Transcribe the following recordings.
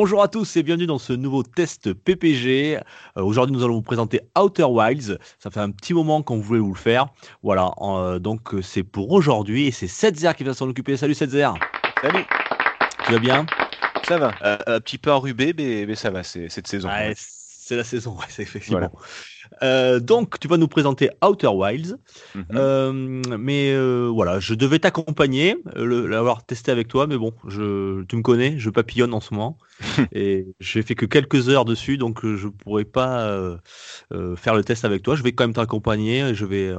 Bonjour à tous et bienvenue dans ce nouveau test PPG. Euh, Aujourd'hui, nous allons vous présenter Outer Wilds. Ça fait un petit moment qu'on voulait vous le faire. Voilà, euh, donc c'est pour aujourd'hui et c'est Setzer qui va s'en occuper. Salut Setzer, Salut, tu vas bien? Ça va. Euh, un petit peu enrubé, mais, mais ça va, c'est cette saison. Ouais, C'est la saison, ouais, c'est effectivement. Euh, donc, tu vas nous présenter Outer Wilds. Mhm. Euh, mais euh, voilà, je devais t'accompagner, l'avoir testé avec toi, mais bon, je, tu me connais, je papillonne en ce moment et j'ai fait que quelques heures dessus, donc je pourrais pas faire le test avec toi. Je vais quand même t'accompagner, et je vais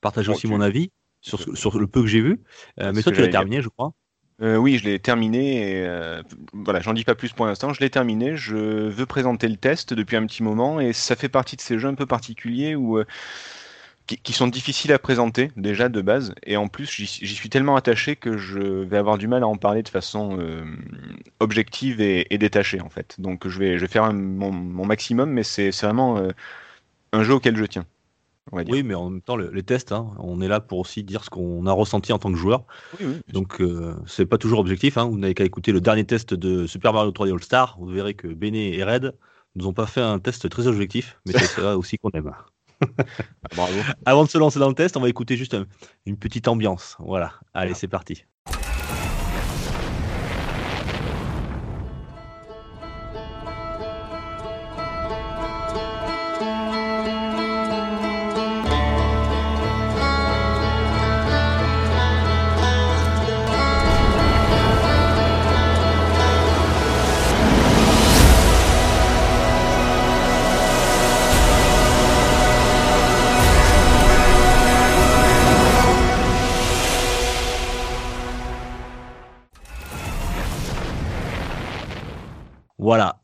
partager aussi mon avis sur, sur le peu que j'ai vu. C'est mais toi, tu l'as terminé, je crois. Euh, oui, je l'ai terminé. Et, euh, voilà, j'en dis pas plus pour l'instant. Je l'ai terminé. Je veux présenter le test depuis un petit moment et ça fait partie de ces jeux un peu particuliers où euh, qui, sont difficiles à présenter déjà de base. Et en plus, j'y suis tellement attaché que je vais avoir du mal à en parler de façon euh, objective et, détachée en fait. Donc je vais, je vais faire mon, maximum, mais c'est vraiment un jeu auquel je tiens. On va dire. Oui, mais en même temps, le- les tests, hein, on est là pour aussi dire ce qu'on a ressenti en tant que joueur. Oui, oui. Donc, euh, c'est pas toujours objectif. Hein. Vous n'avez qu'à écouter le dernier test de Super Mario 3D All Star. Vous verrez que Bene et Red nous ont pas fait un test très objectif, mais c'est ça aussi qu'on aime. Bravo. Avant de se lancer dans le test, on va écouter juste un- une petite ambiance. Voilà. Allez, c'est parti.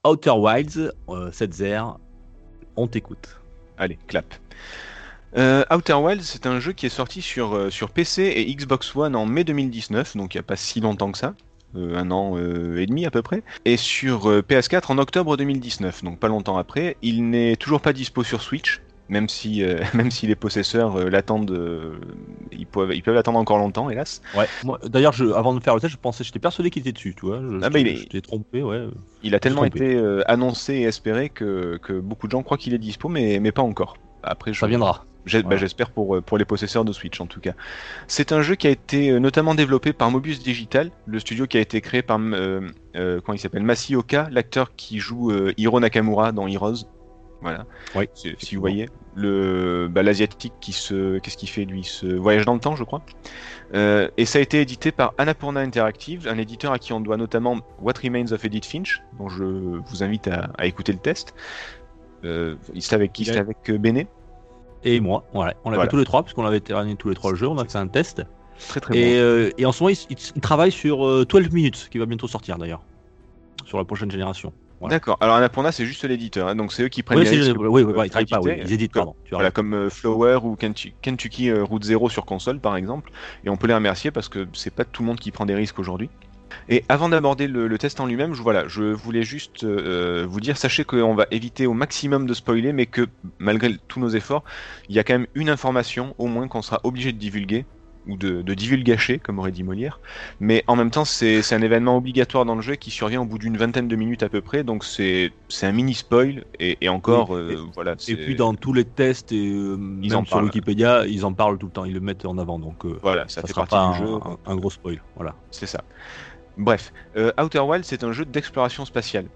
Outer Wilds, euh, Setzer, on t'écoute. Allez, clap. Euh, Outer Wilds, c'est un jeu qui est sorti sur, euh, PC et Xbox One en mai 2019, donc il n'y a pas si longtemps que ça, euh, un an et demi à peu près, et sur euh, PS4 en octobre 2019, donc pas longtemps après. Il n'est toujours pas dispo sur Switch, même si, euh, même si les possesseurs euh, l'attendent, euh, ils peuvent ils peuvent l'attendre encore longtemps, hélas. Ouais. Moi, D'ailleurs, je- avant de faire le test, je pensais, j'étais persuadé qu'il était dessus, tu vois. Je, Ah bah, il je- est- je t'ai trompé, ouais. Il a tellement été annoncé et espéré que, que beaucoup de gens croient qu'il est dispo, mais, mais pas encore. Après, je, Ça viendra. Bah, Voilà. J'espère pour, pour les possesseurs de Switch en tout cas. C'est un jeu qui a été notamment développé par Mobius Digital, le studio qui a été créé par euh, euh, comment il s'appelle? Masioka, l'acteur qui joue euh, Hiro Nakamura dans Heroes. Voilà. Oui, Si- vous voyez le bah, l'asiatique qui se qu'est-ce qu'il fait lui? Il se voyage dans le temps, je crois. Euh, et ça a été édité par Annapurna Interactive, un éditeur à qui on doit notamment What Remains of Edith Finch, dont je vous invite à, à écouter le test. Euh, c'est avec qui Il C'est avec euh, Bene. Et moi, voilà. On l'a Voilà. tous les trois, puisqu'on avait terminé tous les trois le jeu. On a fait un test. Très très Et, bon. euh, et en ce moment, il, il- il travaille sur euh, 12 minutes, qui va bientôt sortir d'ailleurs. Sur la prochaine génération. Voilà. D'accord. Alors Annapurna, c'est juste l'éditeur, hein, donc c'est eux qui prennent Oui, les risques oui, oui, euh, ils travaillent pas, oui, ils éditent, Comme- pardon. Tu Voilà, comme euh, Flower ou Kentu- Kentucky euh, Route Zero sur console, par exemple. Et on peut les remercier parce que c'est pas tout le monde qui prend des risques aujourd'hui. Et avant d'aborder le, le test en lui-même, je, voilà, je voulais juste euh, vous dire, sachez qu'on va éviter au maximum de spoiler, mais que malgré tous nos efforts, il y a quand même une information, au moins, qu'on sera obligé de divulguer, ou de, de divulgacher, comme aurait dit Molière. Mais en même temps, c'est un événement obligatoire dans le jeu qui survient au bout d'une vingtaine de minutes à peu près, donc c'est un mini spoil, et, et encore, Oui, euh, voilà. Et puis dans tous les tests et euh, même en sur. Wikipédia, ils en parlent tout le temps, ils le mettent en avant, donc euh, Voilà, ça, ça fait sera partie pas du jeu. un, un- un gros spoil. Voilà. C'est ça. Bref, Outer Wild, c'est un jeu d'exploration spatiale.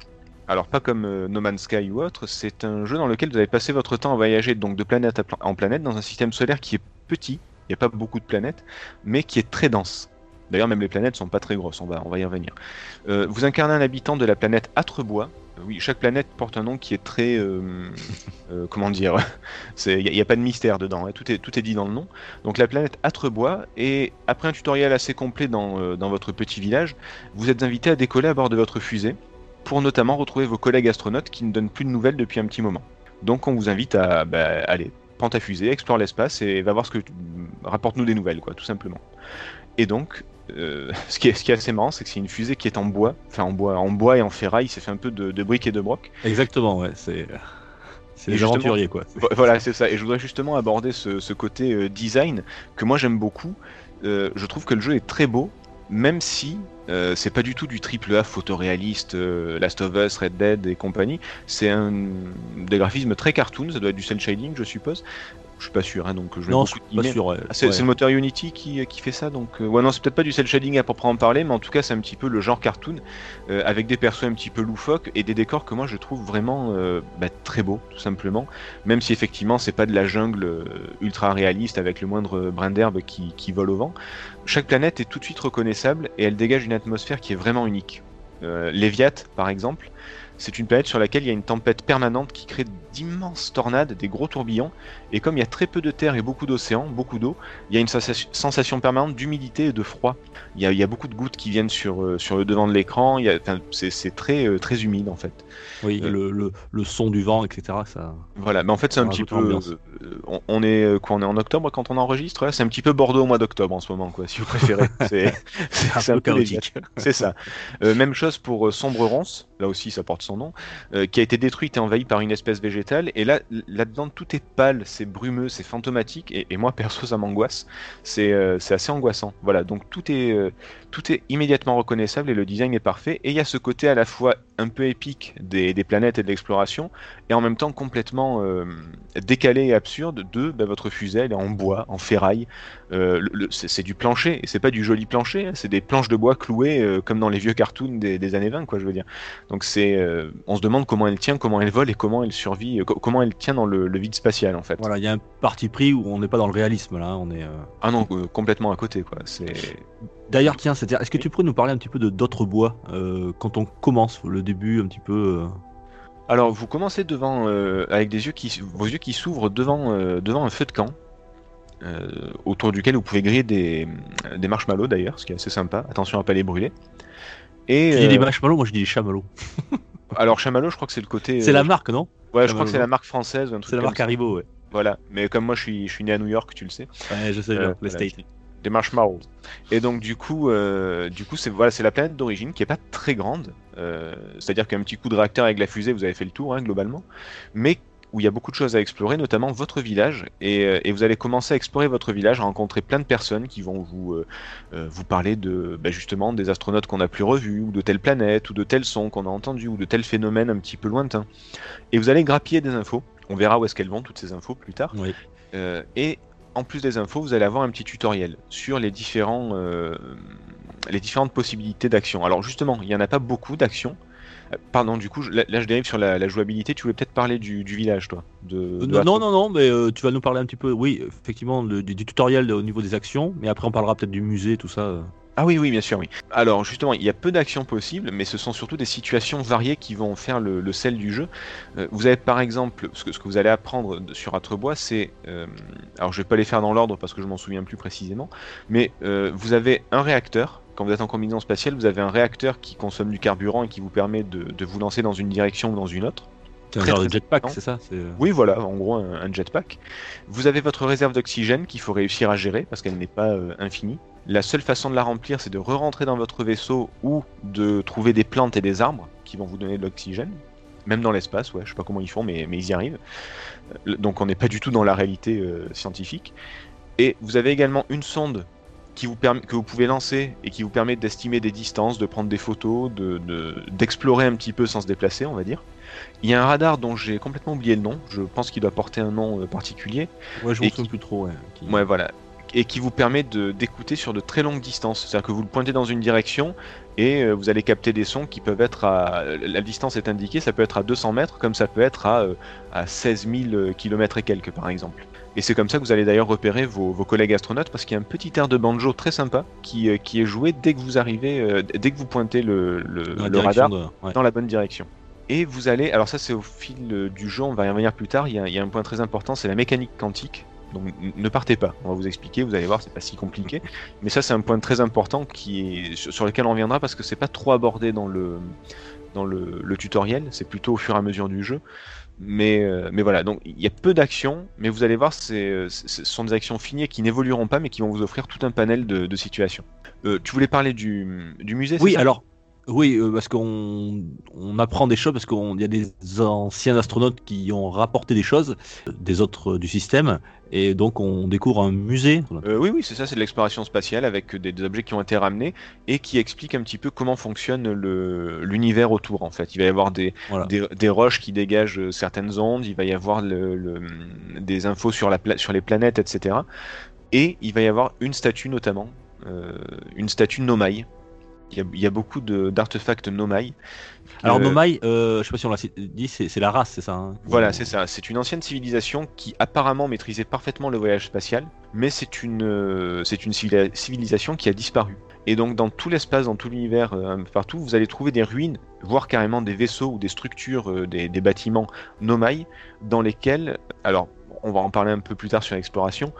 Alors pas comme euh, No Man's Sky ou autre, c'est un jeu dans lequel vous allez passer votre temps à voyager donc de planète pla- en planète dans un système solaire qui est petit, n'y a pas beaucoup de planètes, mais qui est très dense. D'ailleurs, même les planètes sont pas très grosses, on va, on va y revenir. Euh, vous incarnez un habitant de la planète Atrebois. Euh, Oui, chaque planète porte un nom qui est très. euh, comment dire Il n'y a, pas de mystère dedans, hein, tout, est, tout est dit dans le nom. Donc la planète Atrebois, et après un tutoriel assez complet dans, dans votre petit village, vous êtes invité à décoller à bord de votre fusée pour notamment retrouver vos collègues astronautes qui ne donnent plus de nouvelles depuis un petit moment. Donc on vous invite à bah, aller prends ta fusée, explore l'espace et va voir ce que tu... rapporte-nous des nouvelles, quoi, tout simplement. Et donc, euh, ce, qui est, ce qui est assez marrant, c'est que c'est une fusée qui est en bois, enfin en bois, en bois et en ferraille, c'est fait un peu de, de briques et de broc. Exactement, ouais. C'est c'est justement- aventuriers, quoi. Vo- Voilà, c'est ça. Et je voudrais justement aborder ce, ce côté euh, design que moi j'aime beaucoup. Euh, je trouve que le jeu est très beau, même si euh, c'est pas du tout du triple A photoréaliste, euh, Last of Us, Red Dead et compagnie. C'est un des graphismes très cartoon, ça doit être du cel je suppose. Je suis pas sûr, hein, donc je Non, suis pas sûr. Ah, c'est Ouais. le moteur Unity qui, qui fait ça, donc euh, ouais non c'est peut-être pas du cel shading à proprement parler, mais en tout cas c'est un petit peu le genre cartoon euh, avec des persos un petit peu loufoques et des décors que moi je trouve vraiment euh, bah, très beaux tout simplement, même si effectivement c'est pas de la jungle euh, ultra réaliste avec le moindre brin d'herbe qui, qui vole au vent. Chaque planète est tout de suite reconnaissable et elle dégage une atmosphère qui est vraiment unique. Euh, Léviat par exemple, c'est une planète sur laquelle il y a une tempête permanente qui crée d'immenses tornades, des gros tourbillons, et comme il y a très peu de terre et beaucoup d'océan, beaucoup d'eau, il y a une sensation, permanente d'humidité et de froid. Il y, a, il y a beaucoup de gouttes qui viennent sur, euh, sur le devant de l'écran, il y a- enfin, c'est très, euh, très humide en fait. Oui, Euh, le, le, le son du vent, etc. Ça... Voilà, mais en fait c'est un petit peu... euh, on, on est quoi, on est en octobre quand on enregistre ouais C'est un petit peu Bordeaux au mois d'octobre en ce moment, quoi, si vous préférez. C'est un peu chaotique. C'est ça. Euh, même chose pour Sombre Ronce, là aussi ça porte son nom, qui a été détruite et envahie par une espèce végétale. Et là, là-dedans, tout est pâle, c'est brumeux, c'est fantomatique. Et, moi, perso, ça m'angoisse. C'est euh, assez angoissant. Voilà, donc tout est, euh, tout est immédiatement reconnaissable et le design est parfait. Et il y a ce côté à la fois un peu épique des, des planètes et de l'exploration, et en même temps complètement euh, décalé et absurde de bah, votre fusée, elle est en bois, en ferraille. Euh, c'est du plancher, et c'est pas du joli plancher, hein, c'est des planches de bois clouées euh, comme dans les vieux cartoons des, des années 20, quoi, je veux dire. Donc c'est, on se demande comment elle tient, comment elle vole et comment elle survit, co- comment elle tient dans le, le vide spatial en fait. Voilà, il y a un parti pris où on n'est pas dans le réalisme là. On est. Ah non, complètement à côté, quoi. C'est D'ailleurs, tiens, c'est- est-ce que tu pourrais nous parler un petit peu de d'autres bois euh, quand on commence le début un petit peu euh, Alors, vous commencez devant, euh, avec des yeux qui, vos yeux qui s'ouvrent devant, devant un feu de camp, autour duquel vous pouvez griller des, des marshmallows d'ailleurs, ce qui est assez sympa. Attention à pas les brûler. Et Tu dis des marshmallows, moi je dis des chamallows. alors chamallow, je crois que c'est le côté. C'est la marque, non? Ouais, je crois que c'est la marque française C'est la marque. Haribo, ouais. Voilà. Mais comme moi, je suis, je suis né à New York, tu le sais. Ouais, je sais bien, les voilà, States. Des marshmallows. Et donc du coup, euh, du coup, c'est voilà, c'est la planète d'origine qui est pas très grande. Euh, C'est-à-dire qu'un petit coup de réacteur avec la fusée, vous avez fait le tour hein, globalement, mais où il y a beaucoup de choses à explorer, notamment votre village. Et, euh, et vous allez commencer à explorer votre village, à rencontrer plein de personnes qui vont vous euh, vous parler de bah, justement des astronautes qu'on n'a plus revus, ou de telle planète, ou de tel son qu'on a entendu, ou de tel phénomène un petit peu lointain. Et vous allez grappiller des infos. On verra où est-ce qu'elles vont toutes ces infos plus tard. Oui. Euh, et en plus des infos, vous allez avoir un petit tutoriel sur les différents, euh, les différentes possibilités d'action. Alors justement, il n'y en a pas beaucoup d'actions. Euh, Pardon, du coup, je- là, là, je dérive sur la, la jouabilité. Tu voulais peut-être parler du, du village, toi de, Euh, de non, non, non, mais euh, tu vas nous parler un petit peu, oui, effectivement, le- du, du tutoriel au niveau des actions, mais après on parlera peut-être du musée, tout ça. Ah oui, oui, bien sûr, oui. Alors justement, il y a peu d'actions possibles, mais ce sont surtout des situations variées qui vont faire le, le sel du jeu. Euh, vous avez par exemple, ce que, ce que vous allez apprendre de- sur Atrebois, c'est... euh, alors je vais pas les faire dans l'ordre parce que je m'en souviens plus précisément, mais euh, vous avez un réacteur. Quand vous êtes en combinaison spatiale, vous avez un réacteur qui consomme du carburant et qui vous permet de, de vous lancer dans une direction ou dans une autre. C'est un genre de jetpack, c'est ça Oui, voilà, en gros un, un jetpack. Vous avez votre réserve d'oxygène qu'il faut réussir à gérer parce qu'elle n'est pas euh, infinie. La seule façon de la remplir, c'est de re-rentrer dans votre vaisseau ou de trouver des plantes et des arbres qui vont vous donner de l'oxygène. Même dans l'espace, ouais, je sais pas comment ils font, mais, mais ils y arrivent. Euh, Donc on n'est pas du tout dans la réalité euh, scientifique. Et vous avez également une sonde qui vous permet, que vous pouvez lancer et qui vous permet d'estimer des distances, de prendre des photos, de- de- d'explorer un petit peu sans se déplacer, on va dire. Il y a un radar dont j'ai complètement oublié le nom, je pense qu'il doit porter un nom euh, particulier. Ouais, je m'en souviens plus trop, ouais. qui- Ouais, voilà. Et qui vous permet d'écouter sur de très longues distances. C'est-à-dire que vous le pointez dans une direction et euh, vous allez capter des sons qui peuvent être à. La distance est indiquée, ça peut être à 200 mètres, comme ça peut être à, euh, à 16 000 km et quelques, par exemple. Et c'est comme ça que vous allez d'ailleurs repérer vos, vos collègues astronautes parce qu'il y a un petit air de banjo très sympa qui, euh, qui est joué dès que vous arrivez, dès que vous pointez le, le- radar de- ouais. dans la bonne direction. Et vous allez, alors ça c'est au fil du jeu, on va y revenir plus tard, il y a, il y a un point très important, c'est la mécanique quantique. Donc ne partez pas, on va vous expliquer, vous allez voir, c'est pas si compliqué. Mais ça c'est un point très important qui est, sur lequel on reviendra parce que c'est pas trop abordé dans le, dans le, le tutoriel, c'est plutôt au fur et à mesure du jeu. Mais, euh, mais voilà, donc il y a peu d'actions, mais vous allez voir, c'est, euh, ce sont des actions finies qui n'évolueront pas, mais qui vont vous offrir tout un panel de, de situations. Euh, tu voulais parler du, du musée Oui, alors, oui, euh, parce qu'on on apprend des choses, parce qu'il y a des anciens astronautes qui ont rapporté des choses euh, des autres euh, du système, et donc on découvre un musée. Euh, oui, oui, c'est ça, c'est de l'exploration spatiale avec des, des objets qui ont été ramenés et qui expliquent un petit peu comment fonctionne l'univers autour. En fait, il va y avoir des, Voilà. des, des roches qui dégagent certaines ondes, il va y avoir le- le- des infos sur, la sur les planètes, etc. Et il va y avoir une statue notamment, une statue Nomai. Il y a, y a beaucoup d'artefacts Nomai. Alors Euh, Nomai, euh, je sais pas si on l'a dit, c'est la race, c'est ça hein Voilà, c'est ça. C'est une ancienne civilisation qui apparemment maîtrisait parfaitement le voyage spatial, mais c'est une, euh, c'est une civilisation qui a disparu. Et donc dans tout l'espace, dans tout l'univers, euh, partout, vous allez trouver des ruines, voire carrément des vaisseaux ou des structures, des, des bâtiments nomai, dans lesquels, alors on va en parler un peu plus tard sur l'exploration,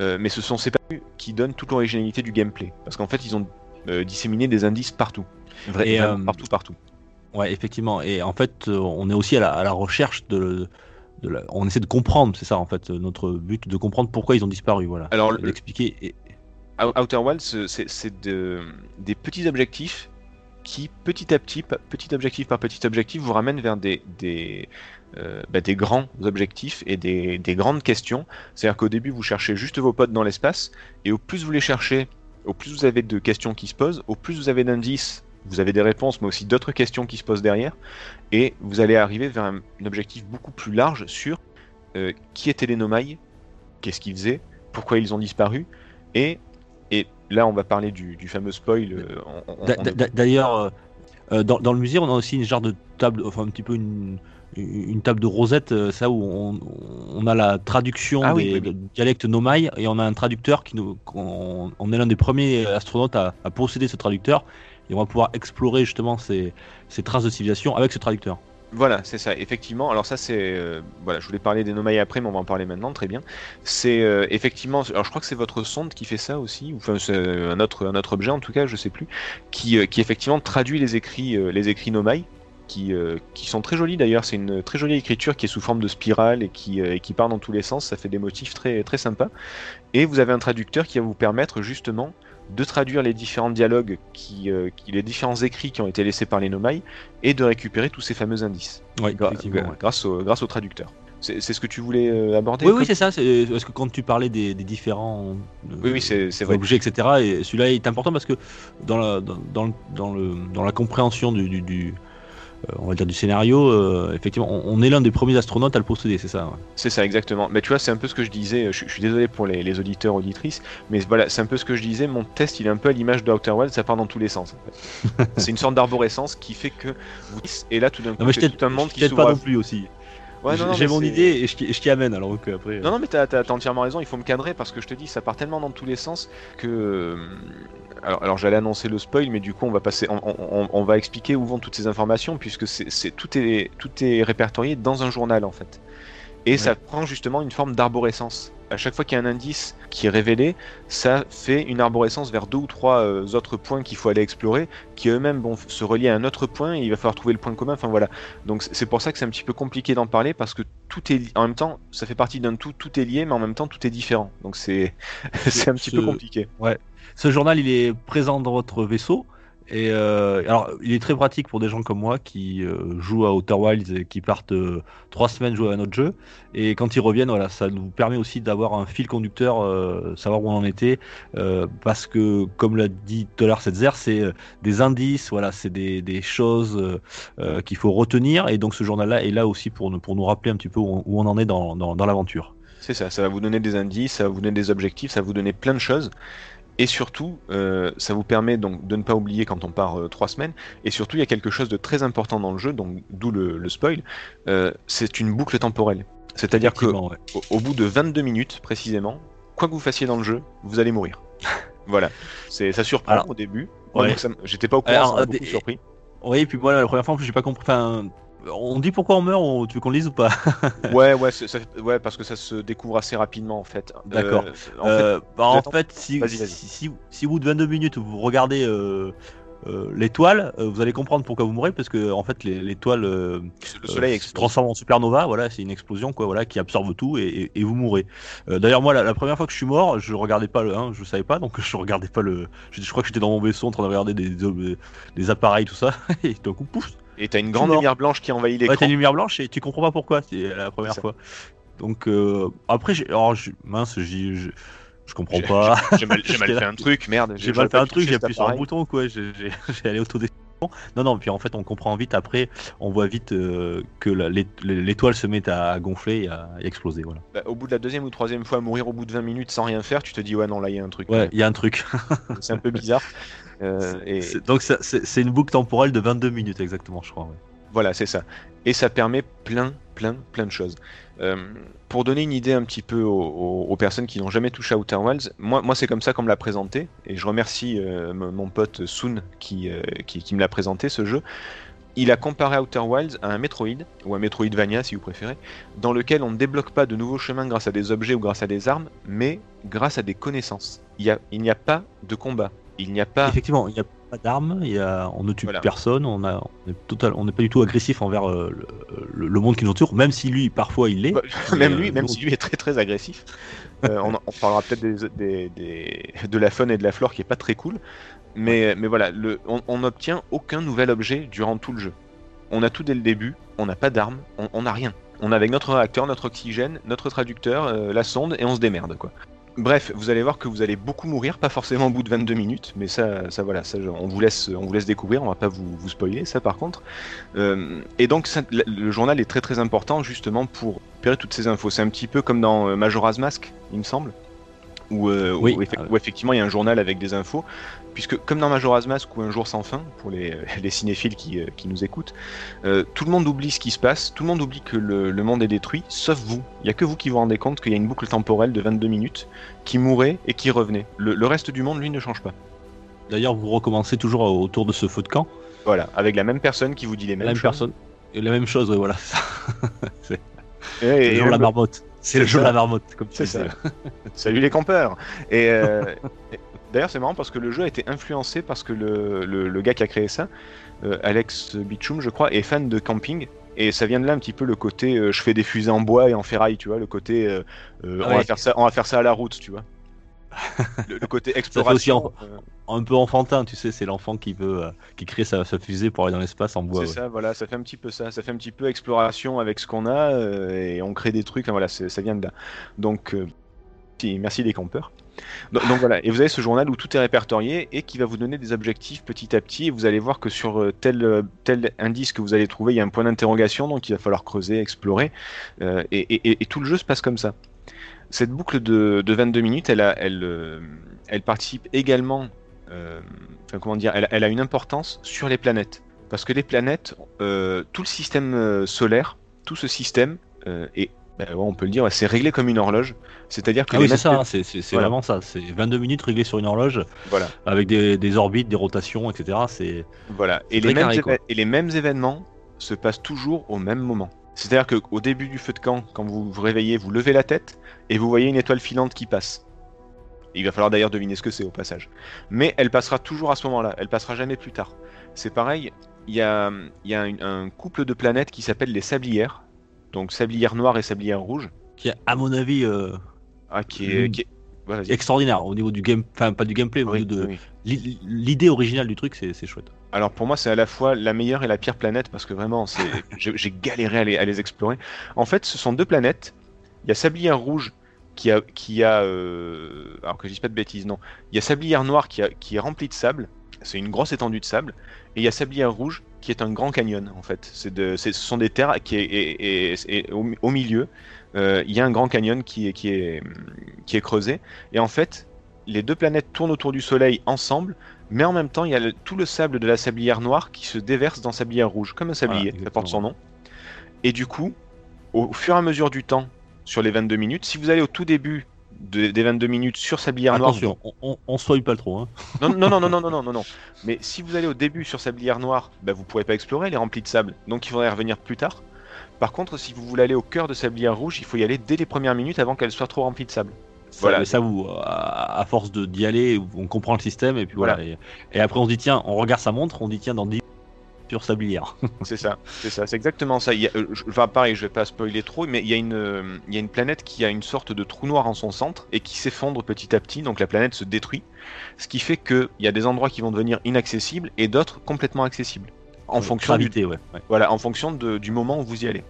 euh, mais ce sont ces bâtiments qui donnent toute l'originalité du gameplay. Parce qu'en fait, ils ont euh, disséminé des indices partout. Vra- Et, vraiment euh, partout, partout. Ouais, effectivement. Et en fait, euh, on est aussi à la, à la recherche de, de la- on essaie de comprendre, c'est ça en fait, notre but, de comprendre pourquoi ils ont disparu, voilà. Alors, le- d'expliquer. Et... Out- Outer Wilds, c'est c'est de- des petits objectifs qui, petit à petit, petit objectif par petit objectif, vous ramènent vers des, des, euh, bah, des grands objectifs et des, des grandes questions. C'est-à-dire qu'au début, vous cherchez juste vos potes dans l'espace, et au plus vous les cherchez, au plus vous avez de questions qui se posent, au plus vous avez d'indices, vous avez des réponses, mais aussi d'autres questions qui se posent derrière, et vous allez arriver vers un, un objectif beaucoup plus large sur euh, qui étaient les Nomai, qu'est-ce qu'ils faisaient, pourquoi ils ont disparu, et, et là on va parler du, du fameux spoil. euh, D'ailleurs, euh, dans, dans le musée, on a aussi une genre de table, enfin un petit peu une, une table de rosette, euh, ça où on, on a la traduction Ah des oui, oui. des dialectes nomai et on a un traducteur qui nous, on, on est l'un des premiers astronautes à, à posséder ce traducteur et on va pouvoir explorer justement ces, ces traces de civilisation avec ce traducteur. Voilà, c'est ça, effectivement. Alors ça, c'est... euh, voilà, je voulais parler des Nomai après, mais on va en parler maintenant, très bien. C'est euh, effectivement... Alors je crois que c'est votre sonde qui fait ça aussi, ou enfin c'est un autre, un autre objet en tout cas, je sais plus, qui, euh, qui effectivement traduit les écrits, les écrits Nomai, qui, euh, qui sont très jolis d'ailleurs. C'est une très jolie écriture qui est sous forme de spirale et qui, euh, et qui part dans tous les sens, ça fait des motifs très, très sympas. Et vous avez un traducteur qui va vous permettre justement de traduire les différents dialogues, qui, euh, qui- les différents écrits qui ont été laissés par les Nomai, et de récupérer tous ces fameux indices Oui, gra- ouais. grâce, au, grâce au traducteur. C'est ce que tu voulais aborder Oui, oui, c'est ça. Parce que quand tu parlais des, des différents euh, Oui, oui, c'est c'est vrai. objets, etc., et celui-là est important parce que dans la, dans, dans le, dans le, dans la compréhension du, du, du, on va dire du scénario, euh, effectivement, on, on est l'un des premiers astronautes à le posséder, c'est ça. ouais. C'est ça, exactement. Mais tu vois, c'est un peu ce que je disais. Je, je suis désolé pour les, les auditeurs, auditrices, mais voilà, c'est un peu ce que je disais. Mon test, il est un peu à l'image de Outer Wilds, ça part dans tous les sens. en fait. c'est une sorte d'arborescence qui fait que vous. Et là, tout d'un coup, c'est tout un monde qui s'ouvre. pas à- non plus aussi. Ouais, J'ai mon idée et je, t'y- je t'y amène alors euh, après. Non, non, mais t'as entièrement raison, il faut me cadrer parce que je te dis, ça part tellement dans tous les sens que. euh, Alors, alors j'allais annoncer le spoil, mais du coup, on va passer, on, on- on va expliquer où vont toutes ces informations puisque c'est c'est- tout, est, tout est répertorié dans un journal en fait. Et ça prend justement une forme d'arborescence. À chaque fois qu'il y a un indice qui est révélé, ça fait une arborescence vers deux ou trois euh, autres points qu'il faut aller explorer, qui eux-mêmes vont se relier à un autre point et il va falloir trouver le point commun. Enfin voilà. Donc c'est- pour ça que c'est un petit peu compliqué d'en parler parce que tout est en même temps, ça fait partie d'un tout, tout est lié, mais en même temps tout est différent. Donc c'est c'est un petit peu compliqué. Ce journal, il est présent dans votre vaisseau? Et euh, alors, il est très pratique pour des gens comme moi qui euh, jouent à Outer Wilds et qui partent euh, trois semaines jouer à notre jeu. Et quand ils reviennent, voilà, ça nous permet aussi d'avoir un fil conducteur, savoir où on en était, parce que, comme l'a dit l'heure Setzer, c'est des indices, voilà, c'est des, des choses qu'il faut retenir. Et donc, ce journal-là est là aussi pour nous, pour nous rappeler un petit peu où on, où on en est dans, dans, dans l'aventure. C'est ça, ça va vous donner des indices, ça va vous donner des objectifs, ça va vous donner plein de choses. Et surtout, euh, ça vous permet donc de ne pas oublier quand on part euh, trois semaines. Et surtout, il y a quelque chose de très important dans le jeu, donc d'où le, le spoil. euh, c'est une boucle temporelle. C'est-à-dire que ouais. au, au bout de 22 minutes précisément, quoi que vous fassiez dans le jeu, vous allez mourir. voilà. C'est ça surprend Alors, au début. Ouais. J'étais pas au courant, Alors, ça beaucoup surpris. Oui, et puis voilà, la première fois, en plus, j'ai pas compris. Enfin, on dit pourquoi on meurt, on- tu veux qu'on le dise ou pas Ouais, ouais, ça- ouais, parce que ça se découvre assez rapidement en fait. D'accord. Euh, en fait, Euh, bah, en j'attends- fait, si, Vas-y, vas-y. si, si, si au bout de 22 minutes vous regardez euh, l'étoile, vous allez comprendre pourquoi vous mourrez parce que en fait l'étoile Le soleil se transforme en supernova, voilà, c'est une explosion quoi, voilà, qui absorbe tout et, et- et vous mourrez. D'ailleurs moi la, la première fois que je suis mort, je regardais pas le, hein, je savais pas donc je regardais pas le, je, je crois que j'étais dans mon vaisseau en train de regarder des, des, des appareils tout ça et d'un coup pouf, Et t'as une grande mort. lumière blanche qui envahit ouais, l'écran. t'as une lumière blanche et tu comprends pas pourquoi, c'est la première fois. Donc euh, après, j'ai- alors mince, je, je comprends pas. J'ai mal, j'ai mal J'étais fait un truc, merde. J'ai mal fait un truc, j'ai appuyé sur un bouton, quoi. J'ai allé autodestruction. Non, non, puis en fait, on comprend vite après, on voit vite euh, que la- l'é- l'étoile se met à gonfler et à, exploser. Voilà. Bah, au bout de la deuxième ou troisième fois, mourir au bout de 20 minutes sans rien faire, tu te dis ouais non là il y a un truc. Ouais, il y a un truc. C'est un peu bizarre. Euh, et Donc, c'est une boucle temporelle de 22 minutes, exactement, je crois. voilà, c'est ça. Et ça permet plein, plein, plein de choses. Euh, pour donner une idée un petit peu aux, aux- aux personnes qui n'ont jamais touché à Outer Wilds, moi, moi c'est comme ça qu'on me l'a présenté, et je remercie euh, mon pote Soon qui, qui, qui me l'a présenté ce jeu. Il a comparé Outer Wilds à un Metroid, ou un Metroidvania si vous préférez, dans lequel on ne débloque pas de nouveaux chemins grâce à des objets ou grâce à des armes, mais grâce à des connaissances. Il y a- il n'y a, pas de combat, il n'y a pas... Effectivement, il n'y a pas d'armes, a- on ne tue Voilà. personne, on a- on est total- on n'est pas du tout agressif envers euh, le, monde qui nous entoure, même si lui, parfois, il l'est. Bah, même euh, lui, même nous- si lui est très très agressif. Euh, on, parlera peut-être des, des- des- de la faune et de la flore qui est pas très cool. Mais, mais voilà, le, on n'obtient aucun nouvel objet durant tout le jeu. On a tout dès le début, on n'a pas d'armes, on n'a rien. On a avec notre réacteur, notre oxygène, notre traducteur, euh, la sonde et on se démerde quoi. Bref, vous allez voir que vous allez beaucoup mourir, pas forcément au bout de 22 minutes, mais ça, ça voilà, ça, on vous laisse, on vous laisse découvrir, on va pas vous, vous spoiler ça par contre. Euh, et donc ça- le, journal est très très important justement pour récupérer toutes ces infos. C'est un petit peu comme dans euh, Majora's Mask, il me semble, où, euh, Oui, où ah où effectivement il y a un journal avec des infos, puisque comme dans Majora's Mask ou Un jour sans fin, pour les, les cinéphiles qui, euh, qui nous écoutent, euh, tout le monde oublie ce qui se passe, tout le monde oublie que le, le monde est détruit, sauf vous. Il y a que vous qui vous rendez compte qu'il y a une boucle temporelle de 22 minutes qui mourait et qui revenait. Le, le reste du monde, lui, ne change pas. D'ailleurs, vous recommencez toujours autour de ce feu de camp, Voilà, avec la même personne qui vous dit les la mêmes même choses. personne. Et la même chose, ouais, voilà. c'est le jour de la marmotte. C'est le jour de la marmotte, comme tu ça. Salut les campeurs Et euh, d'ailleurs, c'est marrant parce que le jeu a été influencé parce que le, le- le gars qui a créé ça, euh, Alex Bichum, je crois, est fan de camping. Et ça vient de là un petit peu le côté euh, je fais des fusées en bois et en ferraille, tu vois, le côté euh, on, va faire ça, on va faire ça à la route, tu vois. le, le côté exploration. aussi euh, Un peu enfantin, tu sais, c'est l'enfant qui veut, qui crée sa, sa fusée pour aller dans l'espace en bois. c'est ouais. ça, voilà, ça fait un petit peu ça, ça fait un petit peu exploration avec ce qu'on a et on crée des trucs, enfin, voilà, ça vient de là. Donc, merci les campeurs. Donc, voilà, et vous avez ce journal où tout est répertorié et qui va vous donner des objectifs petit à petit. Et vous allez voir que sur euh, tel, euh, tel indice que vous allez trouver, il y a un point d'interrogation, donc il va falloir creuser, explorer. euh, et, tout le jeu se passe comme ça. Cette boucle de, de 22 minutes, elle, participe également, enfin comment dire, elle, a une importance sur les planètes. Parce que les planètes, tout le système solaire, tout ce système est, ben ouais, on peut le dire, ouais, c'est réglé comme une horloge. C'est-à-dire que Ah oui, c'est ça, hein, c'est Voilà. vraiment ça. C'est 22 minutes réglées sur une horloge Voilà. avec des, des orbites, des rotations, etc. C'est Voilà. Et les, mêmes carré, quoi. éve- et les mêmes événements se passent toujours au même moment. C'est-à-dire qu'au début du feu de camp, quand vous vous réveillez, vous levez la tête et vous voyez une étoile filante qui passe. Il va falloir d'ailleurs deviner ce que c'est au passage. Mais elle passera toujours à ce moment-là, elle passera jamais plus tard. C'est pareil, il y a, y un couple de planètes qui s'appelle les sablières. Donc sablière noire et sablière rouge. qui est, à mon avis, euh, Ah, qui est. Qui extraordinaire au niveau du game, enfin pas du gameplay, au Oui, niveau de oui. l'idée originale du truc, c'est chouette. Alors pour moi, c'est à la fois la meilleure et la pire planète parce que vraiment, j'ai galéré à les, à les explorer. En fait, ce sont deux planètes. Il y a Sablière Rouge qui a, qui a euh, alors que je dise pas de bêtises, non. Il y a Sablière Noire qui, a, qui est remplie de sable. C'est une grosse étendue de sable. Et il y a Sablière Rouge qui est un grand canyon en fait. C'est de, ce sont des terres qui est, et, et- et au, au milieu, euh, il y a un grand canyon qui est, qui est, qui est creusé. Et en fait, les deux planètes tournent autour du Soleil ensemble mais en même temps, il y a le- tout le sable de la sablière noire qui se déverse dans sablière rouge, comme un sablier, Voilà, ça porte son nom. Et du coup, au fur et à mesure du temps, sur les 22 minutes, si vous allez au tout début de, des 22 minutes sur Sablière Noire. Attention, on, on, on pas trop. Hein. Non, non, non, non, non, non, non, non, Mais si vous allez au début sur Sablière Noire, bah, vous pourrez pas explorer, elle est remplie de sable. Donc il faudrait revenir plus tard. Par contre, si vous voulez aller au cœur de Sablière Rouge, il faut y aller dès les premières minutes avant qu'elle soit trop remplie de sable. Ça, voilà. ça vous, à force d'y aller, on comprend le système et puis voilà. Et, après, on se dit tiens, on regarde sa montre, on dit tiens, dans 10 Sablière. C'est ça, c'est ça, c'est exactement ça. Il y a, euh, je, enfin, pareil, je vais pas spoiler trop, mais il y, a une, euh, il y a une planète qui a une sorte de trou noir en son centre et qui s'effondre petit à petit, donc la planète se détruit. Ce qui fait qu'il y a des endroits qui vont devenir inaccessibles et d'autres complètement accessibles. En fonction, du, Gravité, ouais. ouais. voilà, en fonction de- du moment où vous y allez,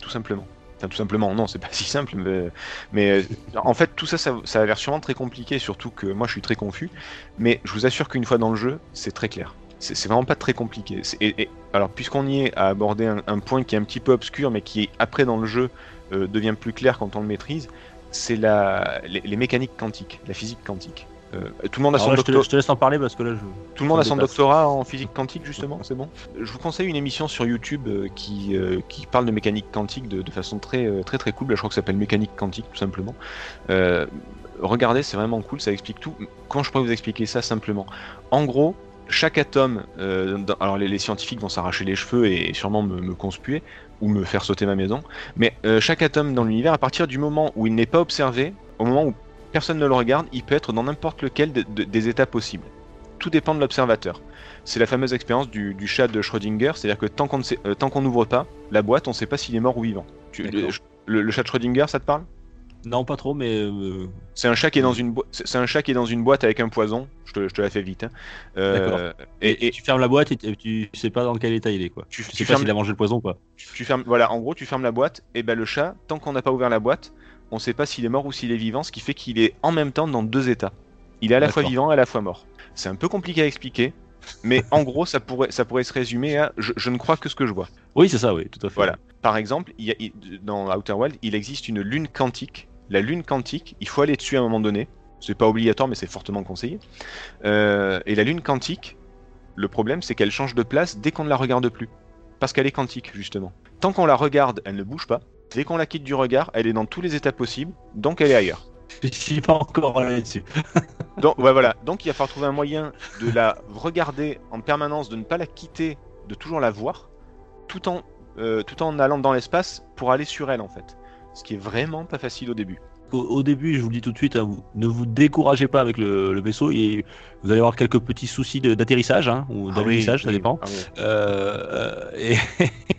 tout simplement. Enfin, tout simplement, non, c'est pas si simple, mais, mais euh, en fait, tout ça, ça, ça a l'air sûrement très compliqué, surtout que moi je suis très confus. Mais je vous assure qu'une fois dans le jeu, c'est très clair. C'est vraiment pas très compliqué. Et, et- alors, puisqu'on y est à aborder un, un point qui est un petit peu obscur, mais qui après dans le jeu euh, devient plus clair quand on le maîtrise, c'est la, les, les mécaniques quantiques, la physique quantique. Euh, tout le monde a son là, je, je te laisse en parler parce que là, je. tout le monde a son doctorat en physique quantique justement, c'est bon? Je vous conseille une émission sur YouTube euh, qui, euh, qui parle de mécanique quantique de, de façon très très très cool. Je crois que ça s'appelle mécanique quantique tout simplement. Regardez, c'est vraiment cool, ça explique tout. Comment je pourrais vous expliquer ça simplement? En gros, chaque atome, euh, dans- alors les, les scientifiques vont s'arracher les cheveux et sûrement me, me conspuer ou me faire sauter ma maison, mais euh, chaque atome dans l'univers, à partir du moment où il n'est pas observé, au moment où personne ne le regarde, il peut être dans n'importe lequel de- de- des états possibles. Tout dépend de l'observateur. C'est la fameuse expérience du, du chat de Schrödinger, c'est-à-dire que tant qu'on euh, tant qu'on n'ouvre pas la boîte, on ne sait pas s'il est mort ou vivant. Tu- le, D'accord. le- le chat de Schrödinger, ça te parle? Non, pas trop, mais. euh, C'est un chat qui est dans une c'est c'est un chat qui est dans une boîte avec un poison. Je te, je te la fais vite. hein. Euh, D'accord. et, tu fermes la boîte et, tu sais pas dans quel état il est, quoi. tu, Tu tu sais pas fermes, s'il a mangé le poison, quoi. tu fermes, voilà, en gros, tu fermes la boîte. Et ben le chat, tant qu'on n'a pas ouvert la boîte, on ne sait pas s'il est mort ou s'il est vivant, ce qui fait qu'il est en même temps dans deux états. Il est à la fois vivant et à la fois mort. C'est un peu compliqué à expliquer, mais en gros, ça pourrait, ça pourrait se résumer à je, je ne crois que ce que je vois. Oui, c'est ça, oui, tout à fait. Voilà. Par exemple, il y a- il- dans Outer Wild, il existe une lune quantique. La lune quantique, il faut aller dessus à un moment donné. C'est pas obligatoire, mais c'est fortement conseillé. Euh, et la lune quantique, le problème, c'est qu'elle change de place dès qu'on ne la regarde plus. Parce qu'elle est quantique, justement. Tant qu'on la regarde, elle ne bouge pas. Dès qu'on la quitte du regard, elle est dans tous les états possibles, donc elle est ailleurs. Je suis pas encore allé dessus. Donc, ouais, voilà. donc il va falloir trouver un moyen de la regarder en permanence, de ne pas la quitter, de toujours la voir, tout en, euh, tout en allant dans l'espace pour aller sur elle, en fait. Ce qui est vraiment pas facile au début. Au, au début, je vous le dis tout de suite, hein, vous- ne vous découragez pas avec le, le vaisseau. Et vous allez avoir quelques petits soucis d'atterrissage hein, ou d'alunissage, ça oui, dépend. ah oui. Euh, et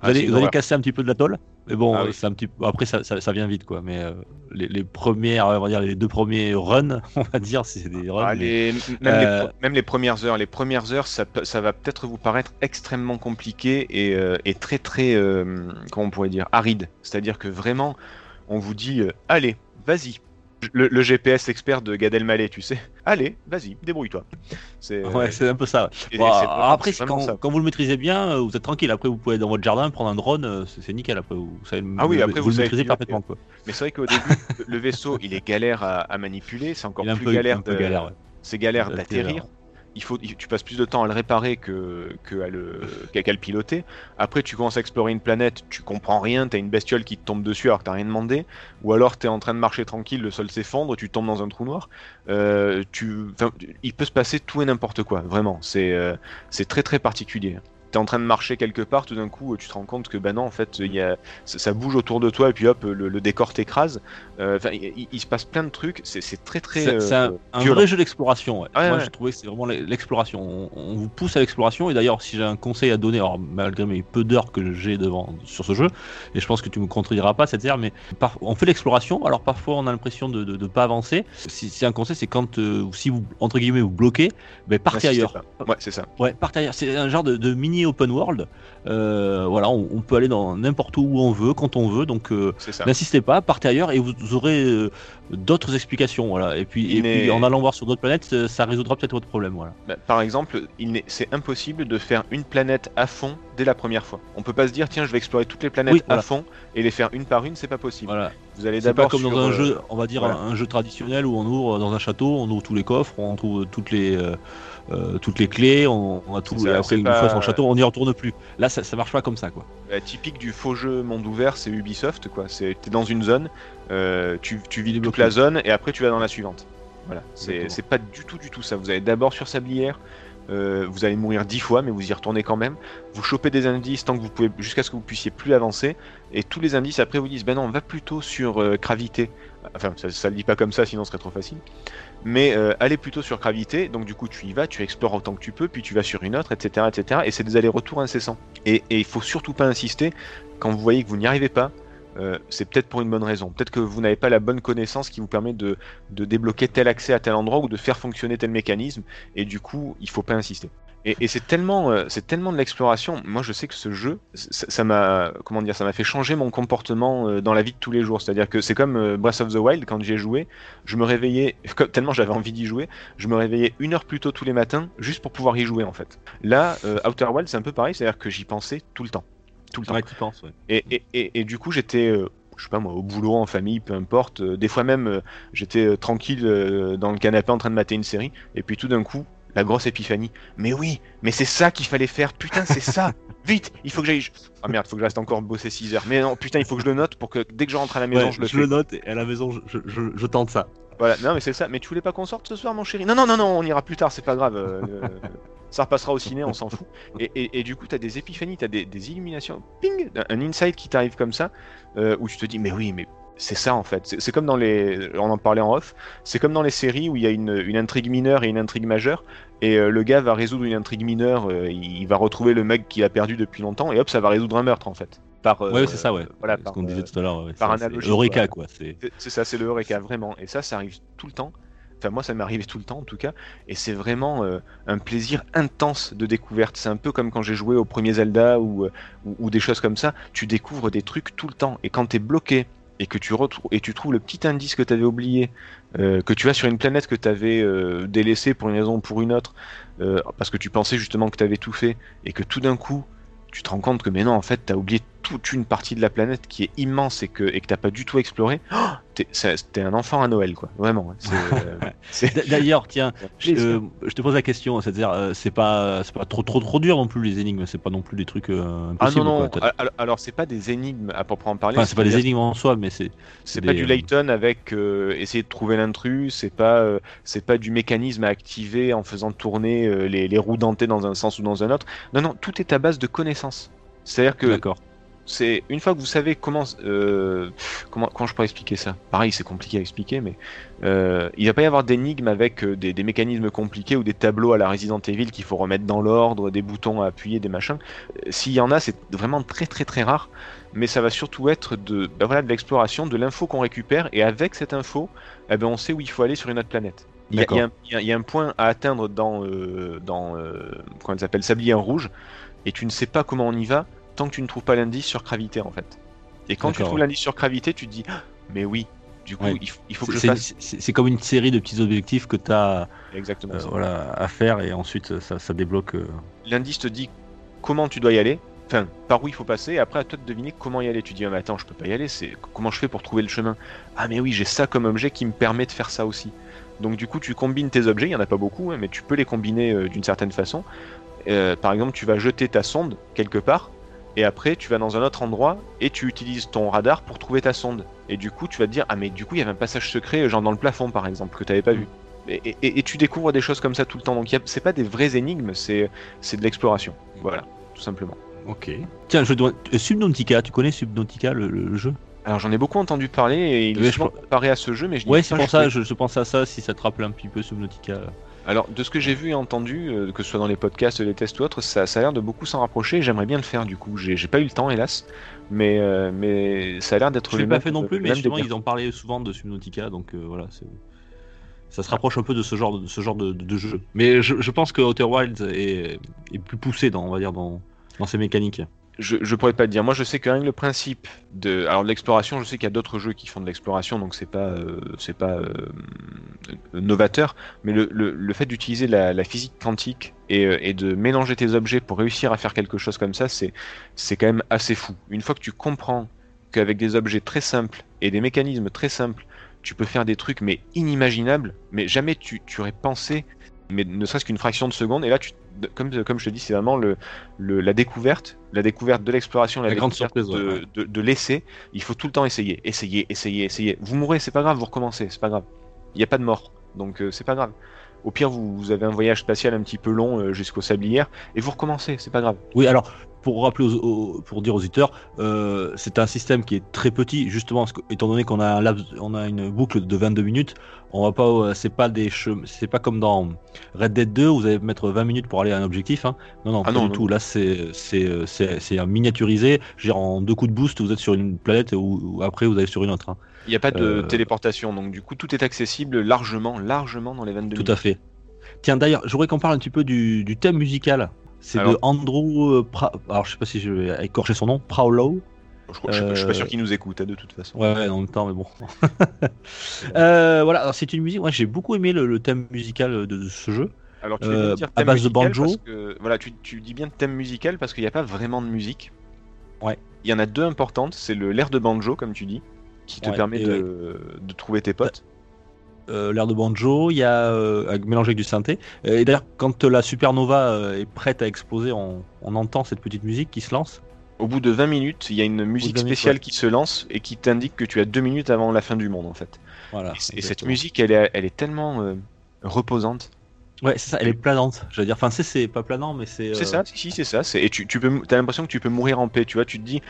Ah, allez, vous allez casser un petit peu de l'atoll. Mais bon, Ah oui. c'est un petit peu- après ça, ça, ça vient vite quoi. Mais euh, les, les premières, on va dire les deux premiers runs, on va dire, c'est des runs. Ah, mais- même, Euh, même les premières heures, les premières heures, ça, va peut-être vous paraître extrêmement compliqué et, euh, et très très, comment on pourrait dire, aride. C'est-à-dire que vraiment, on vous dit, allez, vas-y. Le, le GPS expert de Gad Elmaleh, tu sais. Allez, vas-y, débrouille-toi. C'est Ouais, c'est un peu ça. Bon, après, quand, ça. quand vous le maîtrisez bien, euh, vous êtes tranquille. Après, vous pouvez aller dans votre jardin, prendre un drone, euh, c'est nickel. Après, vous, savez, Ah oui, vous, après, vous vous le maîtrisez parfaitement. Quoi. Mais c'est vrai qu'au début, le- vaisseau, il est galère à, à manipuler. C'est encore plus peu, galère. un peu de- galère. ouais. C'est galère D'atterrir. Il faut, tu passes plus de temps à le réparer que, le, qu'à le piloter. Après, tu commences à explorer une planète, tu comprends rien, t'as une bestiole qui te tombe dessus alors que t'as rien demandé, ou alors t'es en train de marcher tranquille, le sol s'effondre, tu tombes dans un trou noir. Euh, tu, il peut se passer tout et n'importe quoi, vraiment. C'est, euh, c'est très très particulier. T'es en train de marcher quelque part, tout d'un coup, tu te rends compte que bah non, en fait, y a, ça, bouge autour de toi et puis hop, le, le décor t'écrase. Euh, Enfin, il, se passe plein de trucs. C'est, c'est très très. C'est un, euh, un vrai jeu d'exploration. Ouais. Moi, ouais. j'ai trouvé que c'est vraiment l'exploration. On, on vous pousse à l'exploration. Et d'ailleurs, si j'ai un conseil à donner, alors malgré mes peu d'heures que j'ai devant sur ce jeu, et je pense que tu me contrediras pas cette mais par- on fait l'exploration. Alors parfois, on a l'impression de ne pas avancer. Si, si un conseil, c'est quand, euh, si vous entre guillemets vous bloquez, ben partez N'insistez ailleurs. Ouais, c'est ça. Ouais, partez ailleurs. C'est un genre de, de mini open world. Euh, voilà, on, on peut aller dans n'importe où on veut, quand on veut. Donc euh. N'insistez pas, partez ailleurs et vous aurez euh, d'autres explications. Voilà. Et puis, et en allant voir sur d'autres planètes, ça résoudra peut-être votre problème. Voilà. Bah, Par exemple, c'est impossible de faire une planète à fond dès la première fois. On peut pas se dire tiens je vais explorer toutes les planètes Oui, à fond et les faire une par une, c'est pas possible. voilà. Vous allez d'abord comme dans un euh, jeu, on va dire voilà. un, un jeu traditionnel où on ouvre dans un château, on ouvre tous les coffres, on trouve toutes les euh, euh, toutes les clés, on, on a tout. Ça, et après, une pas- fois son château, on n'y retourne plus. Là, ça, ça marche pas comme ça, quoi. euh, typique du faux jeu monde ouvert, c'est Ubisoft quoi. C'est t'es dans une zone, euh, tu, tu vis toute la zone et après tu vas dans la suivante. Voilà, c'est pas du tout du tout ça. Vous allez d'abord sur Sablière, euh, vous allez mourir dix fois, mais vous y retournez quand même. Vous chopez des indices tant que vous pouvez, jusqu'à ce que vous puissiez plus avancer. Et tous les indices après vous disent, ben non, on va plutôt sur euh, Gravité. Enfin, ça, ça le dit pas comme ça, sinon ce serait trop facile. Mais euh, aller plutôt sur gravité, donc du coup tu y vas, tu explores autant que tu peux, puis tu vas sur une autre, etc. etc. et c'est des allers-retours incessants. Et il faut surtout pas insister quand vous voyez que vous n'y arrivez pas. Euh, c'est peut-être pour une bonne raison. Peut-être que vous n'avez pas la bonne connaissance qui vous permet de, de débloquer tel accès à tel endroit ou de faire fonctionner tel mécanisme, et du coup, il faut pas insister. Et, c'est tellement, euh, tellement de l'exploration. Moi, je sais que ce jeu, ça m'a, comment dire, ça m'a fait changer mon comportement euh, dans la vie de tous les jours. C'est-à-dire que c'est comme Breath of the Wild quand j'y ai joué. Je me réveillais, tellement j'avais envie d'y jouer, je me réveillais une heure plus tôt tous les matins juste pour pouvoir y jouer en fait. Là, Outer Wild, c'est un peu pareil. C'est-à-dire que j'y pensais tout le temps, tout le temps. Ouais, tu penses, ouais. Et, et, et, et du coup, j'étais, euh, je sais pas moi, au boulot, en famille, peu importe. euh, des fois même, euh, j'étais tranquille dans le canapé en train de mater une série. Et puis tout d'un coup, la grosse épiphanie. Mais oui, mais c'est ça qu'il fallait faire. Putain, c'est ça. Vite, il faut que j'aille. Ah merde, faut que je reste encore bosser 6 heures. Mais non, putain, il faut que je le note pour que dès que je rentre à la maison, Ouais, je le je fais. le note et à la maison, je, je, je- je tente ça. Voilà, non, mais c'est ça. Mais tu voulais pas qu'on sorte ce soir, mon chéri? Non, non, non, non, on ira plus tard, c'est pas grave. Ça repassera au ciné, on s'en fout. Et, et, et du coup, t'as des épiphanies, t'as des, des illuminations, ping, un insight qui t'arrive comme ça, euh, où tu te dis, mais oui, mais c'est ça en fait. C'est comme dans les. On en parlait en off. C'est comme dans les séries où il y a une, une intrigue mineure et une intrigue majeure. Et euh, le gars va résoudre une intrigue mineure, euh, il va retrouver le mec qu'il a perdu depuis longtemps, et hop, ça va résoudre un meurtre en fait. Par, ouais, c'est ça, ouais. Voilà, ce par, qu'on disait tout à l'heure. ouais, par analogie, Eureka, quoi. quoi. C'est ça, c'est le Eureka, vraiment. Et ça, ça arrive tout le temps. Enfin, moi, ça m'est tout le temps, en tout cas. Et c'est vraiment euh, un plaisir intense de découverte. C'est un peu comme quand j'ai joué au premier Zelda ou, euh, ou, des choses comme ça. Tu découvres des trucs tout le temps. Et quand t'es bloqué et que tu retrou- et tu trouves le petit indice que t'avais oublié, euh, que tu vas sur une planète que t'avais délaissée pour une raison ou pour une autre, parce que tu pensais justement que t'avais tout fait, et que tout d'un coup, tu te rends compte que mais non, en fait, t'as oublié toute une partie de la planète qui est immense et que, et que t'as pas du tout exploré. Oh, t'es, un enfant à Noël, quoi. Vraiment. C'est, euh, D'ailleurs, tiens, je, euh, te pose la question, c'est-à-dire, euh, c'est pas, c'est pas trop, trop, trop dur non plus les énigmes, c'est pas non plus des trucs euh, Ah non, non, quoi. Alors, alors, c'est pas des énigmes à proprement parler. Enfin, c'est pas des énigmes en soi, mais c'est. C'est des- pas du Layton avec euh, essayer de trouver l'intrus, c'est pas c'est pas du mécanisme à activer en faisant tourner les, les roues dentées dans un sens ou dans un autre. Non non, tout est à base de connaissances. C'est-à-dire que D'accord. C'est une fois que vous savez comment euh, comment comment je pourrais expliquer ça? Pareil, c'est compliqué à expliquer, mais euh, il va pas y avoir d'énigmes avec euh, des, des mécanismes compliqués ou des tableaux à la Resident Evil qu'il faut remettre dans l'ordre, des boutons à appuyer, des machins. Euh, S'il y en a, c'est vraiment très très très rare. Mais ça va surtout être de ben voilà de l'exploration, de l'info qu'on récupère, et avec cette info, eh ben on sait où il faut aller sur une autre planète. Il y, a, y un- il y a- il y a un point à atteindre dans, euh, dans euh, comment s'appelle, Sablier en rouge, et tu ne sais pas comment on y va tant que tu ne trouves pas l'indice sur gravité en fait. Et quand tu trouves l'indice sur gravité, tu te dis, Ah, mais oui, du coup, Ouais. il, faut que je fasse. C'est comme une série de petits objectifs que tu as Exactement. voilà, à faire et ensuite ça, ça débloque. euh, L'indice te dit comment tu dois y aller, enfin, par où il faut passer, et après à toi de deviner comment y aller. Tu dis, ah, mais attends, je peux pas y aller, c'est comment je fais pour trouver le chemin? Ah, mais oui, j'ai ça comme objet qui me permet de faire ça aussi. Donc, du coup, tu combines tes objets, il y en a pas beaucoup, hein, mais tu peux les combiner euh, d'une certaine façon. Euh, par exemple, tu vas jeter ta sonde quelque part, et après, tu vas dans un autre endroit et tu utilises ton radar pour trouver ta sonde. Et du coup, tu vas te dire, ah, mais du coup, il y avait un passage secret, genre dans le plafond par exemple, que tu n'avais pas vu. Et, et- et tu découvres des choses comme ça tout le temps. Donc, c'est pas des vraies énigmes, c'est c'est de l'exploration. Voilà, tout simplement. Ok. Tiens, je dois... euh, Subnautica, tu connais Subnautica, le, le jeu? Alors, j'en ai beaucoup entendu parler et il est je comparé à ce jeu, mais je Ouais, c'est pour ça, je, je pense à ça, si ça te rappelle un petit peu Subnautica. Alors, de ce que j'ai vu et entendu, euh, que ce soit dans les podcasts, les tests ou autres, ça, ça a l'air de beaucoup s'en rapprocher. et J'aimerais bien le faire du coup. J'ai pas eu le temps, hélas, mais, euh, mais ça a l'air d'être Je l'ai pas fait non plus, mais justement, ils en parlaient souvent de Subnautica, donc euh, voilà, ça se rapproche un peu de ce genre de, ce genre de, de jeu. Mais je, je pense que Outer Wilds est, est plus poussé dans, on va dire, dans, dans ses mécaniques. Je, je pourrais pas te dire. Moi, je sais que rien que le principe de, alors de l'exploration, je sais qu'il y a d'autres jeux qui font de l'exploration, donc c'est pas, euh, pas euh, novateur. Mais le, fait d'utiliser la, physique quantique et, euh, et de mélanger tes objets pour réussir à faire quelque chose comme ça, c'est, c'est quand même assez fou. Une fois que tu comprends qu'avec des objets très simples et des mécanismes très simples, tu peux faire des trucs mais inimaginables, mais jamais tu, tu aurais pensé, mais ne serait-ce qu'une fraction de seconde. Et là, tu, comme, comme je te dis, c'est vraiment le, le, la découverte, la découverte de l'exploration, la, La grande découverte surprise, de, ouais, de, de l'essai. Il faut tout le temps essayer, essayer, essayer, essayer. Vous mourrez, c'est pas grave, vous recommencez, c'est pas grave. Il n'y a pas de mort. Donc euh, c'est pas grave. Au pire, vous, vous avez un voyage spatial un petit peu long euh, jusqu'aux sablières et vous recommencez, c'est pas grave. Oui, alors pour rappeler, aux, aux- pour dire aux auditeurs, euh, c'est un système qui est très petit, justement, parce que, étant donné qu'on a un laps, on a une boucle de 22 minutes, on va pas, euh, c'est pas des c'est pas comme dans Red Dead 2 où vous allez mettre 20 minutes pour aller à un objectif. Hein. Non, non, Ah pas non, du non, tout. Là, c'est, c'est, euh, c'est, miniaturisé. Dire, en deux coups de boost, vous êtes sur une planète ou, après vous allez sur une autre. hein. Il n'y a pas de Euh, téléportation, donc du coup tout est accessible largement, largement dans les 22 Tout minutes. à fait. Tiens, d'ailleurs, je voudrais qu'on parle un petit peu du, du thème musical. C'est Alors- de Andrew, euh, Pra- alors je sais pas si je vais écorcher son nom, Prowlow. Je, crois- je- je suis pas Euh, sûr qu'ils nous écoutent hein, de toute façon. Ouais, ouais, en même temps, mais bon. Euh, voilà, alors c'est une musique. Moi, j'ai beaucoup aimé le, le thème musical de, de ce jeu. Alors tu Euh, dire à base de banjo. parce que- voilà, tu, tu dis bien thème musical parce qu'il n'y a pas vraiment de musique. Ouais. Il y en a deux importantes, c'est le l'air de banjo comme tu dis, qui te Ouais, permet et de, de trouver tes potes. Euh, L'air de banjo, il y a euh, mélangé avec du synthé. Euh, Et d'ailleurs, quand la supernova euh, est prête à exploser, on, on entend cette petite musique qui se lance. Au bout de 20 minutes, il y a une musique 20 minutes, spéciale ouais. qui se lance et qui t'indique que tu as deux minutes avant la fin du monde en fait. Voilà. et, cette musique, elle est, elle est tellement euh, reposante. Ouais, c'est ça. Elle est planante. Je veux dire, enfin, c'est pas planant, mais c'est. C'est euh, ça, si, si, c'est ça. Et tu, tu peux, as l'impression que tu peux mourir en paix, tu vois. Tu te dis,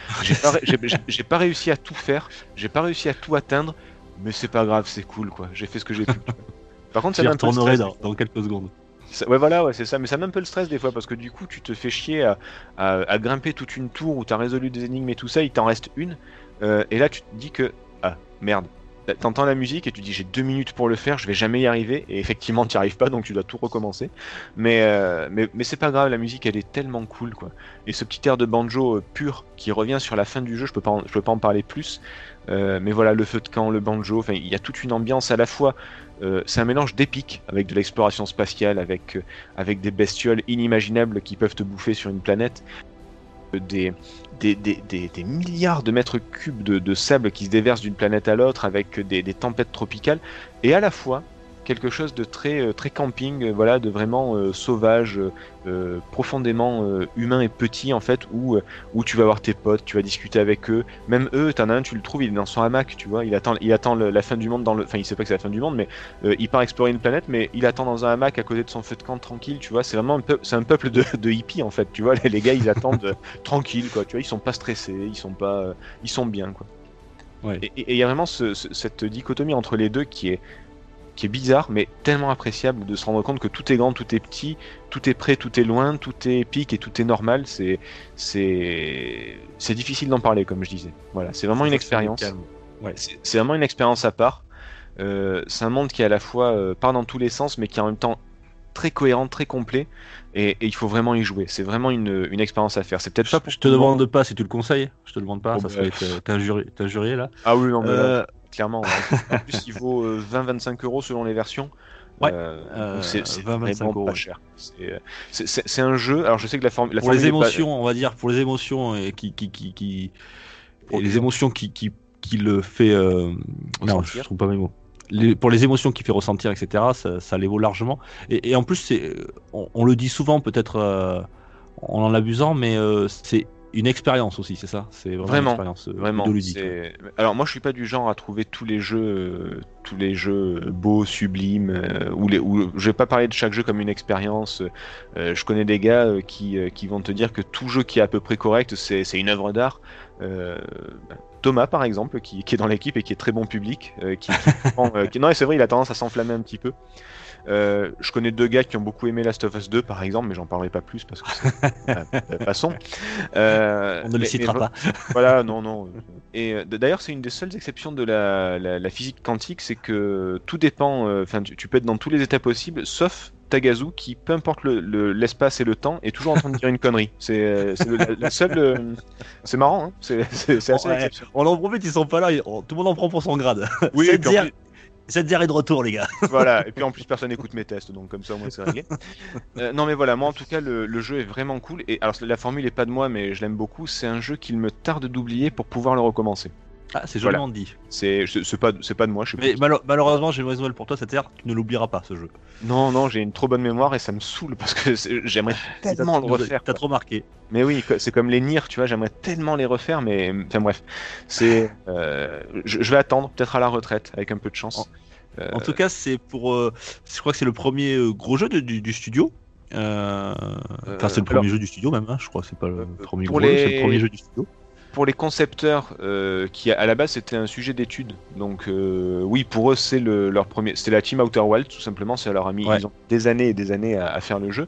pas, j'ai pas réussi à tout faire, j'ai pas réussi à tout atteindre, mais c'est pas grave, c'est cool, quoi. J'ai fait ce que j'ai pu. Par contre, ça le retournerai dans, dans quelques secondes. Ça- ouais, voilà, ouais, c'est ça. Mais ça met un peu le stress des fois parce que du coup, tu te fais chier à, à- à grimper toute une tour où t'as résolu des énigmes et tout ça, il t'en reste une. euh, et là, tu te dis que, ah, merde. T'entends la musique et tu dis j'ai deux minutes pour le faire, je vais jamais y arriver. Et effectivement, tu arrives pas, donc tu dois tout recommencer. Mais, euh, mais, mais c'est pas grave, la musique elle est tellement cool quoi. Et ce petit air de banjo euh, pur qui revient sur la fin du jeu, je peux pas en, je peux pas en parler plus. Euh, mais voilà, le feu de camp, le banjo, il y a toute une ambiance à la fois. euh, c'est un mélange d'épique avec de l'exploration spatiale, avec, euh, avec des bestioles inimaginables qui peuvent te bouffer sur une planète. Des, milliards de mètres cubes de, de sable qui se déversent d'une planète à l'autre avec des tempêtes tropicales et à la fois quelque chose de très euh, très camping euh, voilà de vraiment euh, sauvage euh, profondément euh, humain et petit en fait où où tu vas voir tes potes tu vas discuter avec eux. Même eux t'en as un tu le trouves il est dans son hamac tu vois. Il attend il attend le- la fin du monde dans le enfin il sait pas que c'est la fin du monde mais il part explorer une planète mais il attend dans un hamac à côté de son feu de camp tranquille tu vois. C'est vraiment un peu un peuple de, de hippies en fait tu vois. Les, les gars ils attendent tranquille quoi tu vois. Ils sont pas stressés ils sont pas ils sont bien quoi. Ouais. et et il y a vraiment ce- ce- cette dichotomie entre les deux qui est qui est bizarre, mais tellement appréciable de se rendre compte que tout est grand, tout est petit, tout est près, tout est loin, tout est épique et tout est normal. C'est c'est c'est difficile d'en parler, comme je disais. Voilà, c'est vraiment une expérience. Ouais. C'est vraiment une expérience à part. Euh, c'est un monde qui à la fois euh, part dans tous les sens, mais qui est en même temps très cohérent, très complet, et, et il faut vraiment y jouer. C'est vraiment une, une expérience à faire. C'est peut-être pas pour Je te demande pas si tu le conseilles. Je te demande pas. Oh, ça bah, serait t'es injurié là. Ah oui, non, mais là, Euh, clairement. ouais. En plus, il vaut euh, 20-25 euros selon les versions. Ouais. Euh, Euh, c'est c'est 20-25 vraiment pas ouais. cher. C'est, euh, un jeu. Alors je sais que la, forme, la pour les est pas- émotions, on va dire, pour les émotions et qui, qui, qui, qui- Pour et les émotions qui, qui, qui le fait. Euh... Non, je trouve pas mes mots. Les- pour les émotions qu'il fait ressentir, etc., ça, ça les vaut largement. Et, et en plus, on, on le dit souvent, peut-être euh, en en abusant, mais euh, c'est une expérience aussi, c'est ça? C'est vraiment, Vraiment, une expérience euh, Vraiment. Alors moi je suis pas du genre à trouver tous les jeux, euh, tous les jeux beaux, sublimes, euh, ou les, ou je vais pas parler de chaque jeu comme une expérience. euh, je connais des gars euh, qui, euh, qui vont te dire que tout jeu qui est à peu près correct, c'est une œuvre d'art. Euh, ben, Thomas par exemple, qui, qui est dans l'équipe et qui est très bon public, euh, qui, qui prend, euh, non c'est vrai, il a tendance à s'enflammer un petit peu. Euh, je connais deux gars qui ont beaucoup aimé Last of Us 2 par exemple, mais j'en parlerai pas plus parce que c'est- passons. Euh, On ne le citera mais pas. voilà, non, non. Et euh, d'ailleurs, c'est une des seules exceptions de la, la- la physique quantique, c'est que tout dépend. euh, Enfin, tu, tu peux être dans tous les états possibles, sauf Tagazu, qui, peu importe le- le- l'espace et le temps, est toujours en train de dire une connerie. C'est c'est le, la- le seul. euh, c'est marrant, hein c'est c'est- c'est assez Ouais, on en profite, ils sont pas là, on- tout le monde en prend pour son grade. Oui, et cette, est de retour, les gars. voilà. Et puis en plus, personne n'écoute mes tests, donc comme ça, au moins, c'est réglé. Euh, non, mais voilà, moi en tout cas, le, jeu est vraiment cool. Et alors, la formule est pas de moi, mais je l'aime beaucoup. C'est un jeu qu'il me tarde d'oublier pour pouvoir le recommencer. Ah, c'est Voilà. joliment dit. C'est pas, c'est pas de moi, je sais Mais malheureusement, j'ai une mauvaise nouvelle pour toi, cette ère, tu ne l'oublieras pas, ce jeu. Non, non, j'ai une trop bonne mémoire et ça me saule parce que j'aimerais tellement le refaire. T'as trop marqué. Mais oui, c'est comme les Nier, tu vois, j'aimerais tellement les refaire, mais enfin bref, c'est, euh, je, je vais attendre, peut-être à la retraite, avec un peu de chance. Euh, En tout cas, c'est pour. euh, je crois que c'est le premier euh, gros jeu de- du, du studio. Euh, Enfin, c'est le premier alors- jeu du studio même. hein, je crois que c'est pas le premier gros jeu, c'est les- le premier jeu du studio. Pour les concepteurs, euh, qui à la base c'était un sujet d'étude, donc euh, oui, pour eux c'est le, leur premier, c'est la team Outer Wilds tout simplement. Ça leur a mis Ouais. ils ont des années et des années à, à faire le jeu.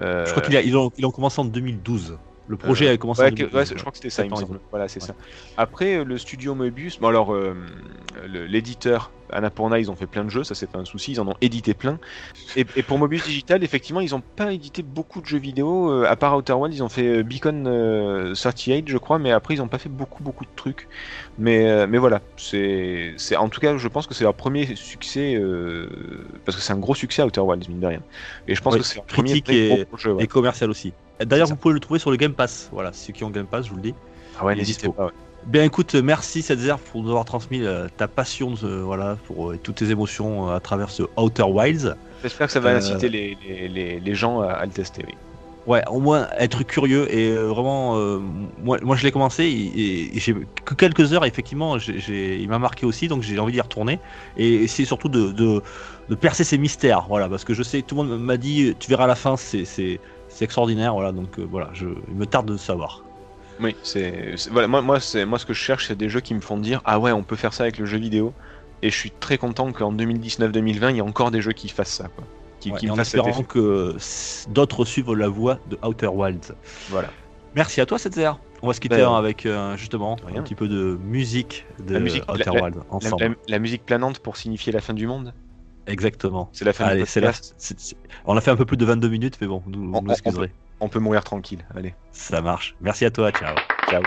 Euh, Je crois qu'ils ils ont, ils ont commencé en 2012. Le projet a commencé Ouais, en que- 2012. ouais, c'est- je crois que c'était ça, il me semble. Voilà, c'est ça. Après, le studio Moebius, bon alors, l'éditeur Annapurna, ils ont fait plein de jeux, ça c'est pas un souci, ils en ont édité plein. Et, et pour Moebius Digital, effectivement, ils ont pas édité beaucoup de jeux vidéo, euh, à part Outer Wilds, ils ont fait euh, Beacon euh, 38, je crois, mais après, ils ont pas fait beaucoup, beaucoup de trucs. Mais, euh, mais voilà, c'est, en tout cas, je pense que c'est leur premier succès, parce que c'est un gros succès à Outer Wilds, mine de rien. Et je pense que c'est leur premier et- gros jeu. ouais. Et commercial aussi. D'ailleurs, vous pouvez le trouver sur le Game Pass. Voilà, ceux qui ont Game Pass, je vous le dis. Ah ouais, n'hésitez pas. ouais. Bien écoute, merci Setzer pour nous avoir transmis euh, ta passion, euh, voilà, pour euh, toutes tes émotions euh, à travers ce Outer Wilds. J'espère que ça va inciter les, les, les, gens à, le tester, oui. Ouais, au moins être curieux et vraiment, moi, moi je l'ai commencé et, et j'ai que quelques heures. Effectivement, j'ai- j'ai- il m'a marqué aussi, donc j'ai envie d'y retourner et essayer surtout de, de, de percer ces mystères, voilà, parce que je sais, tout le monde m'a dit, tu verras à la fin, c'est c'est c'est extraordinaire, voilà, donc voilà, je, il me tarde de savoir. Oui, c'est voilà, moi moi moi ce que je cherche c'est des jeux qui me font dire ah ouais, on peut faire ça avec le jeu vidéo et je suis très content qu'en 2019-2020, il y a encore des jeux qui fassent ça quoi. Qui, Ouais, qui et me en espérant que d'autres suivent la voie de Outer Wilds. Voilà. Merci à toi, Setzer. On va se quitter Ben, hein, avec euh, justement rien. un petit peu de musique de La musique, Outer la- Wilds La, ensemble. la- la musique planante pour signifier la fin du monde, Exactement. c'est la fin Allez, du On a fait un peu plus de 22 minutes, mais bon, vous On- nous on- excuserez. On peut mourir tranquille. Allez, Ça marche. Merci à toi. Ciao. ciao.